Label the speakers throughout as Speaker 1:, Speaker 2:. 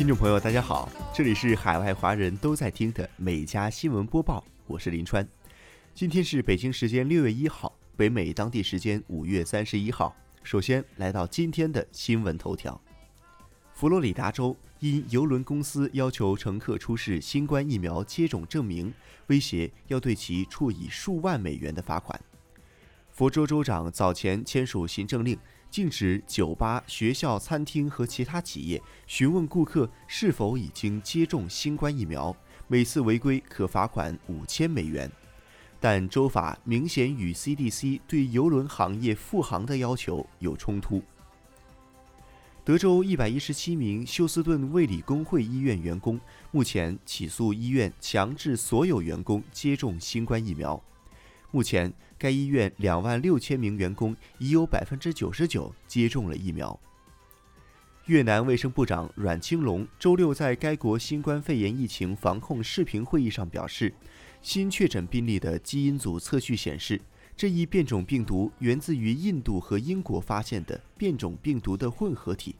Speaker 1: 听众朋友，大家好，这里是海外华人都在听的每家新闻播报，我是林川。今天是北京时间六月一号，北美当地时间五月三十一号。首先来到今天的新闻头条：佛罗里达州因邮轮公司要求乘客出示新冠疫苗接种证明，威胁要对其处以数万美元的罚款。佛州州长早前签署行政令。禁止酒吧、学校、餐厅和其他企业询问顾客是否已经接种新冠疫苗，每次违规可罚款五千美元。但州法明显与 CDC 对邮轮行业复航的要求有冲突。德州一百一十七名休斯顿卫理公会医院员工目前起诉医院强制所有员工接种新冠疫苗。目前，该医院两万六千名员工已有百分之九十九接种了疫苗。越南卫生部长阮青龙周六在该国新冠肺炎疫情防控视频会议上表示，新确诊病例的基因组测序显示，这一变种病毒源自于印度和英国发现的变种病毒的混合体。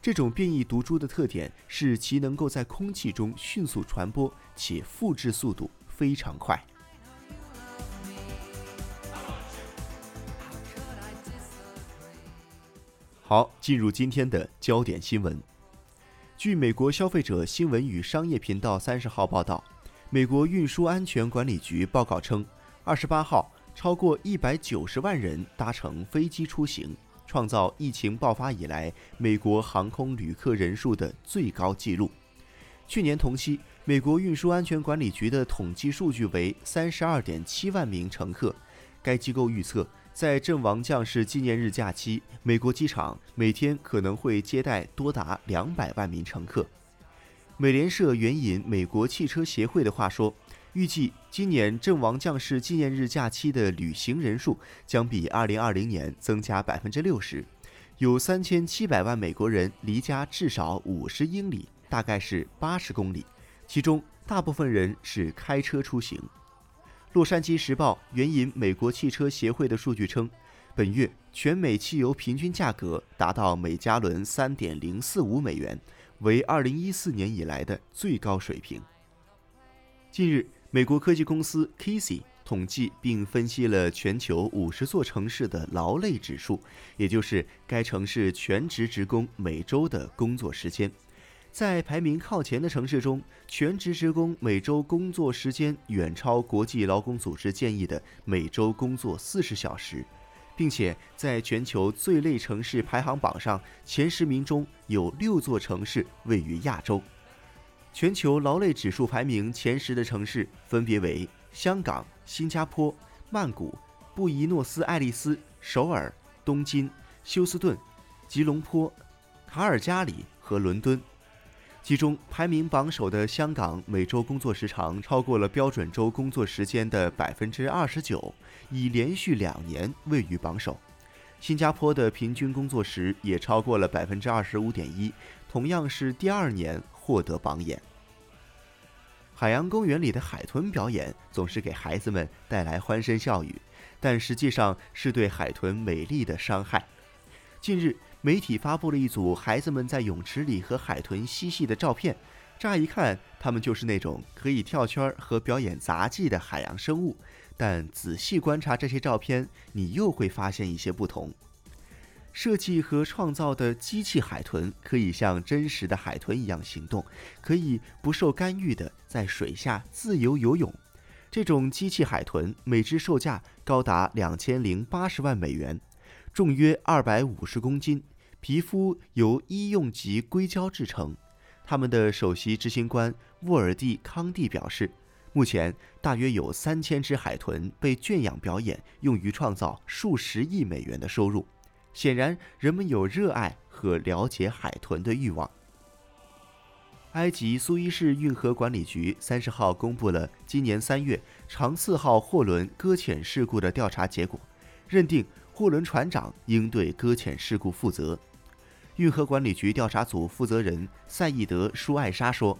Speaker 1: 这种变异毒株的特点是其能够在空气中迅速传播，且复制速度非常快。好，进入今天的焦点新闻。据美国消费者新闻与商业频道三十号报道，美国运输安全管理局报告称，二十八号超过一百九十万人搭乘飞机出行，创造疫情爆发以来美国航空旅客人数的最高纪录。去年同期，美国运输安全管理局的统计数据为三十二点七万名乘客。该机构预测。在阵亡将士纪念日假期，美国机场每天可能会接待多达两百万名乘客。美联社援引美国汽车协会的话说，预计今年阵亡将士纪念日假期的旅行人数将比2020年增加60%，有3700万美国人离家至少50英里，大概是80公里，其中大部分人是开车出行。《洛杉矶时报》援引美国汽车协会的数据称，本月全美汽油平均价格达到每加仑三点零四五美元，为二零一四年以来的最高水平。近日，美国科技公司 Casey 统计并分析了全球五十座城市的劳累指数，也就是该城市全职职工每周的工作时间。在排名靠前的城市中，全职职工每周工作时间远超国际劳工组织建议的每周工作四十小时，并且在全球最累城市排行榜上前十名中有六座城市位于亚洲。全球劳累指数排名前十的城市分别为香港、新加坡、曼谷、布宜诺斯艾利斯、首尔、东京、休斯顿、吉隆坡、卡尔加里和伦敦。其中排名榜首的香港，每周工作时长超过了标准周工作时间的百分之二十九，已连续两年位于榜首。新加坡的平均工作时也超过了百分之二十五点一，同样是第二年获得榜眼。海洋公园里的海豚表演总是给孩子们带来欢声笑语，但实际上是对海豚美丽的伤害。近日。媒体发布了一组孩子们在泳池里和海豚嬉戏的照片，乍一看，他们就是那种可以跳圈和表演杂技的海洋生物。但仔细观察这些照片，你又会发现一些不同。设计和创造的机器海豚可以像真实的海豚一样行动，可以不受干预地在水下自由游泳。这种机器海豚每只售价高达两千零八十万美元。重约二百五十公斤，皮肤由医用级硅胶制成。他们的首席执行官沃尔蒂康蒂表示，目前大约有三千只海豚被圈养表演，用于创造数十亿美元的收入。显然，人们有热爱和了解海豚的欲望。埃及苏伊士运河管理局三十号公布了今年三月长四号货轮搁浅事故的调查结果，认定。货轮船长应对搁浅事故负责。运河管理局调查组负责人赛义德·舒艾莎说：“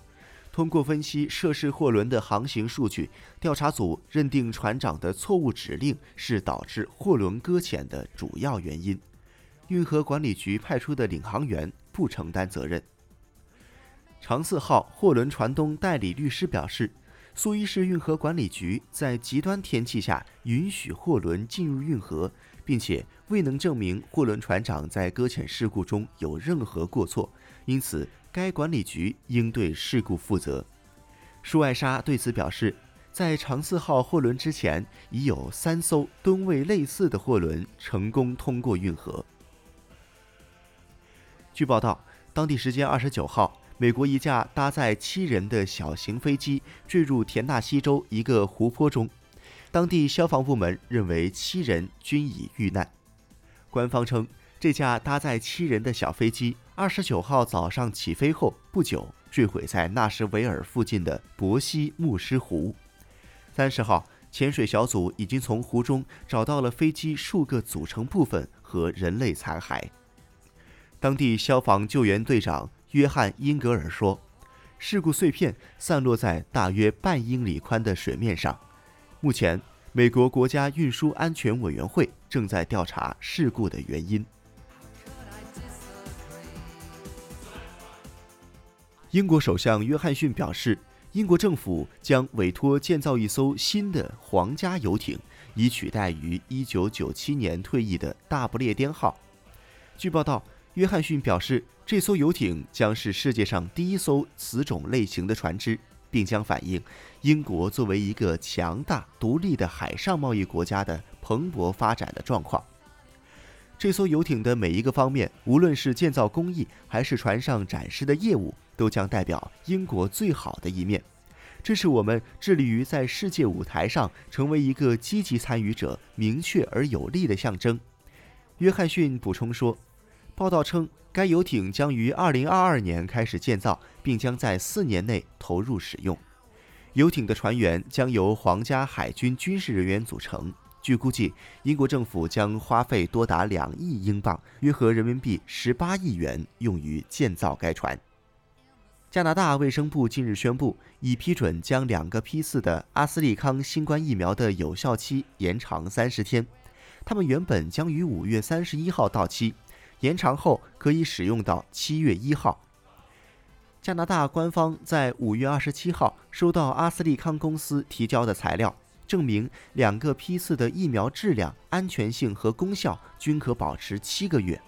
Speaker 1: 通过分析涉事货轮的航行数据，调查组认定船长的错误指令是导致货轮搁浅的主要原因。运河管理局派出的领航员不承担责任。”长四号货轮船东代理律师表示，苏伊士运河管理局在极端天气下允许货轮进入运河，并且未能证明货轮船长在搁浅事故中有任何过错，因此该管理局应对事故负责。舒艾莎对此表示，在长四号货轮之前，已有三艘吨位类似的货轮成功通过运河。据报道，当地时间二十九号。美国一架搭载七人的小型飞机坠入田纳西州一个湖泊中，当地消防部门认为七人均已遇难。官方称，这架搭载七人的小飞机二十九号早上起飞后不久坠毁在纳什维尔附近的伯西牧师湖。三十号，潜水小组已经从湖中找到了飞机数个组成部分和人类残骸。当地消防救援队长。约翰·英格尔说：“事故碎片散落在大约半英里宽的水面上。目前，美国国家运输安全委员会正在调查事故的原因。”英国首相约翰逊表示，英国政府将委托建造一艘新的皇家游艇，以取代于1997年退役的大不列颠号。据报道。约翰逊表示，这艘游艇将是世界上第一艘此种类型的船只，并将反映英国作为一个强大独立的海上贸易国家的蓬勃发展的状况。这艘游艇的每一个方面，无论是建造工艺还是船上展示的业务，都将代表英国最好的一面。这是我们致力于在世界舞台上成为一个积极参与者、明确而有力的象征。约翰逊补充说。报道称，该游艇将于2022年开始建造，并将在四年内投入使用。游艇的船员将由皇家海军军事人员组成。据估计，英国政府将花费多达两亿英镑（约合人民币十八亿元）用于建造该船。加拿大卫生部近日宣布，已批准将两个批次的阿斯利康新冠疫苗的有效期延长三十天，他们原本将于五月三十一号到期。延长后可以使用到七月一号。加拿大官方在五月二十七号收到阿斯利康公司提交的材料，证明两个批次的疫苗质量、安全性和功效均可保持七个月。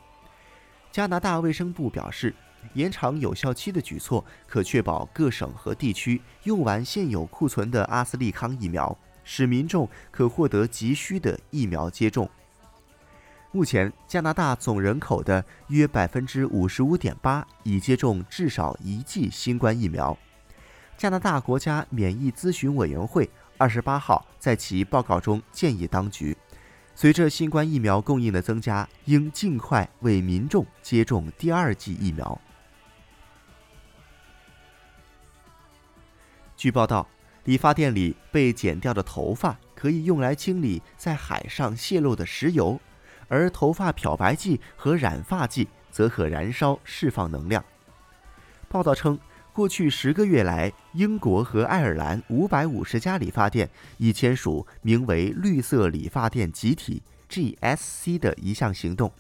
Speaker 1: 加拿大卫生部表示，延长有效期的举措可确保各省和地区用完现有库存的阿斯利康疫苗，使民众可获得急需的疫苗接种。目前，加拿大总人口的约百分之五十五点八已接种至少一剂新冠疫苗。加拿大国家免疫咨询委员会二十八号在其报告中建议当局，随着新冠疫苗供应的增加，应尽快为民众接种第二剂疫苗。据报道，理发店里被剪掉的头发可以用来清理在海上泄漏的石油。而头发漂白剂和染发剂则可燃烧释放能量。报道称，过去十个月来，英国和爱尔兰五百五十家理发店已签署名为“绿色理发店集体 ”（GSC） 的一项行动。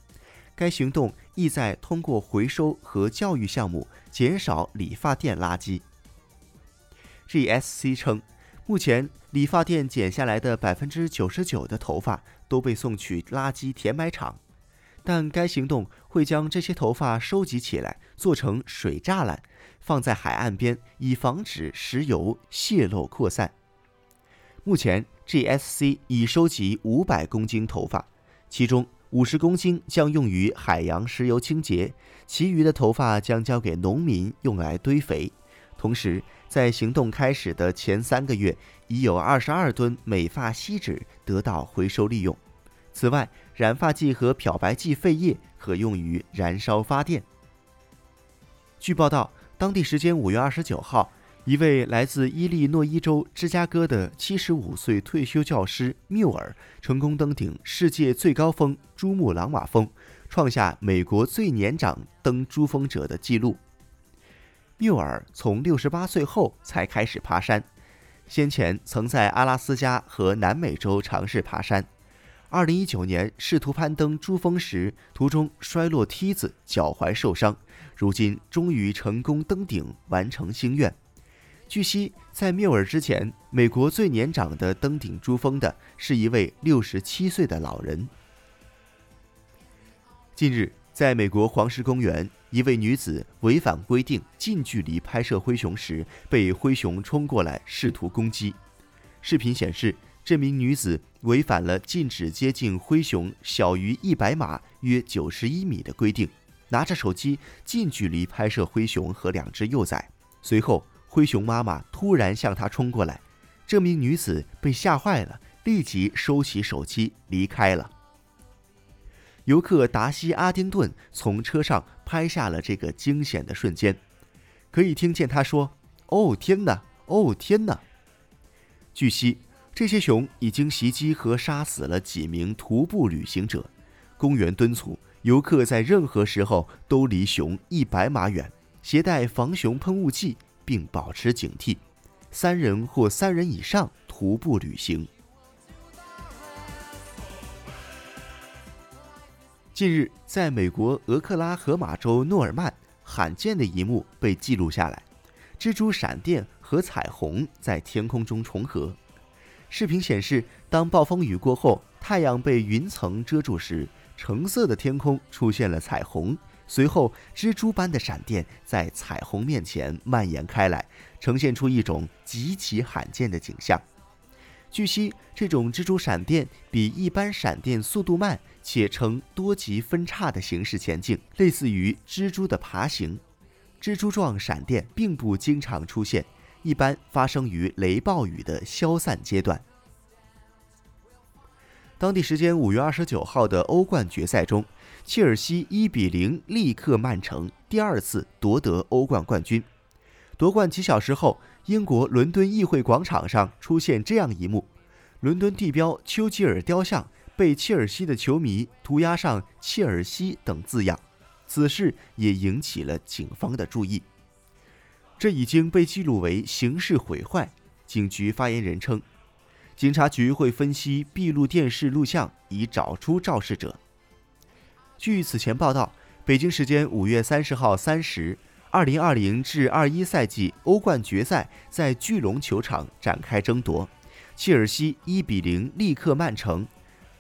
Speaker 1: 该行动意在通过回收和教育项目减少理发店垃圾。GSC 称。目前，理发店剪下来的百分之九十九的头发都被送去垃圾填埋场，但该行动会将这些头发收集起来，做成水栅栏，放在海岸边，以防止石油泄漏扩散。目前，GSC 已收集五百公斤头发，其中五十公斤将用于海洋石油清洁，其余的头发将交给农民用来堆肥。同时，在行动开始的前三个月，已有二十二吨美发锡纸得到回收利用。此外，染发剂和漂白剂废液可用于燃烧发电。据报道，当地时间五月二十九号，一位来自伊利诺伊州芝加哥的七十五岁退休教师缪尔成功登顶世界最高峰珠穆朗玛峰，创下美国最年长登珠峰者的纪录。缪尔从六十八岁后才开始爬山，先前曾在阿拉斯加和南美洲尝试爬山。二零一九年试图攀登珠峰时，途中摔落梯子，脚踝受伤。如今终于成功登顶，完成心愿。据悉，在缪尔之前，美国最年长的登顶珠峰的是一位六十七岁的老人。近日，在美国黄石公园，一位女子违反规定近距离拍摄灰熊时，被灰熊冲过来试图攻击。视频显示。这名女子违反了禁止接近灰熊小于一百码（约九十一米）的规定，拿着手机近距离拍摄灰熊和两只幼崽。随后，灰熊妈妈突然向她冲过来，这名女子被吓坏了，立即收起手机离开了。游客达西·阿丁顿从车上拍下了这个惊险的瞬间，可以听见他说：“哦天哪！哦天哪！”据悉。这些熊已经袭击和杀死了几名徒步旅行者。公园敦促游客在任何时候都离熊一百码远，携带防熊喷雾剂，并保持警惕。三人或三人以上徒步旅行。近日，在美国俄克拉荷马州诺尔曼，罕见的一幕被记录下来：蜘蛛闪电和彩虹在天空中重合。视频显示，当暴风雨过后，太阳被云层遮住时，橙色的天空出现了彩虹。随后，蜘蛛般的闪电在彩虹面前蔓延开来，呈现出一种极其罕见的景象。据悉，这种蜘蛛闪电比一般闪电速度慢，且呈多级分叉的形式前进，类似于蜘蛛的爬行。蜘蛛状闪电并不经常出现。一般发生于雷暴雨的消散阶段。当地时间五月二十九号的欧冠决赛中，切尔西一比零力克曼城，第二次夺得欧冠冠军。夺冠几小时后，英国伦敦议会广场上出现这样一幕：伦敦地标丘吉尔雕像被切尔西的球迷涂鸦上“切尔西”等字样，此事也引起了警方的注意。这已经被记录为刑事毁坏。警局发言人称，警察局会分析闭路电视录像，以找出肇事者。据此前报道，北京时间五月三十号三时，二零二零至二一赛季欧冠决赛在巨龙球场展开争夺，切尔西一比零力克曼城，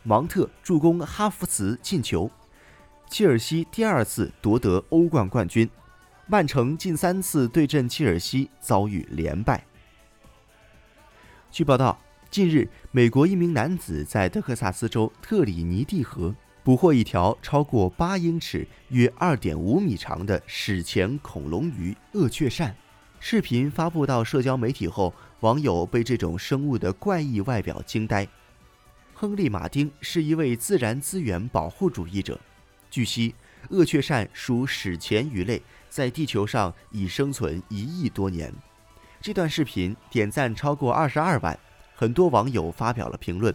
Speaker 1: 芒特助攻哈弗茨进球，切尔西第二次夺得欧冠冠军。曼城近三次对阵切尔西遭遇连败。据报道，近日，美国一名男子在德克萨斯州特里尼蒂河捕获一条超过八英尺（约二点五米）长的史前恐龙鱼——鳄雀鳝。视频发布到社交媒体后，网友被这种生物的怪异外表惊呆。亨利·马丁是一位自然资源保护主义者。据悉，鳄雀鳝属史前鱼类。在地球上已生存一亿多年。这段视频点赞超过二十二万，很多网友发表了评论。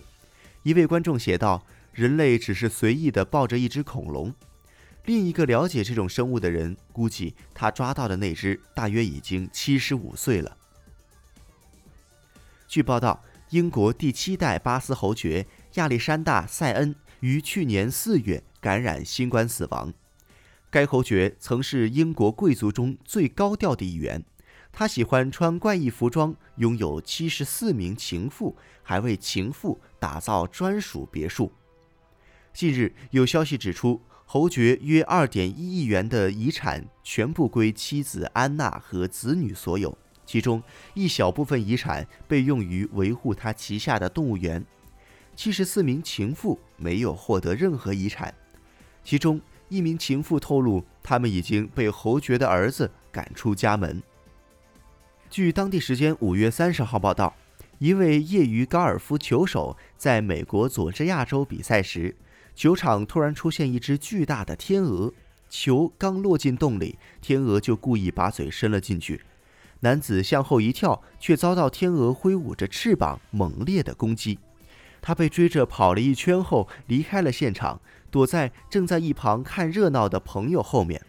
Speaker 1: 一位观众写道：“人类只是随意地抱着一只恐龙。”另一个了解这种生物的人估计，他抓到的那只大约已经七十五岁了。据报道，英国第七代巴斯侯爵亚历山大·塞恩于去年四月感染新冠死亡。该侯爵曾是英国贵族中最高调的一员，他喜欢穿怪异服装，拥有七十四名情妇，还为情妇打造专属别墅。近日有消息指出，侯爵约二点一亿元的遗产全部归妻子安娜和子女所有，其中一小部分遗产被用于维护他旗下的动物园。七十四名情妇没有获得任何遗产，其中。一名情妇透露，他们已经被侯爵的儿子赶出家门。据当地时间五月三十号报道，一位业余高尔夫球手在美国佐治亚州比赛时，球场突然出现一只巨大的天鹅，球刚落进洞里，天鹅就故意把嘴伸了进去。男子向后一跳，却遭到天鹅挥舞着翅膀猛烈的攻击。他被追着跑了一圈后离开了现场，躲在正在一旁看热闹的朋友后面。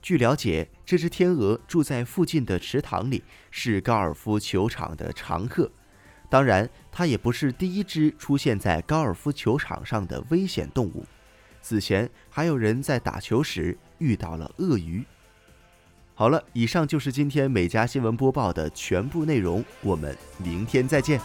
Speaker 1: 据了解，这只天鹅住在附近的池塘里，是高尔夫球场的常客。当然，它也不是第一只出现在高尔夫球场上的危险动物。此前还有人在打球时遇到了鳄鱼。好了，以上就是今天每家新闻播报的全部内容，我们明天再见。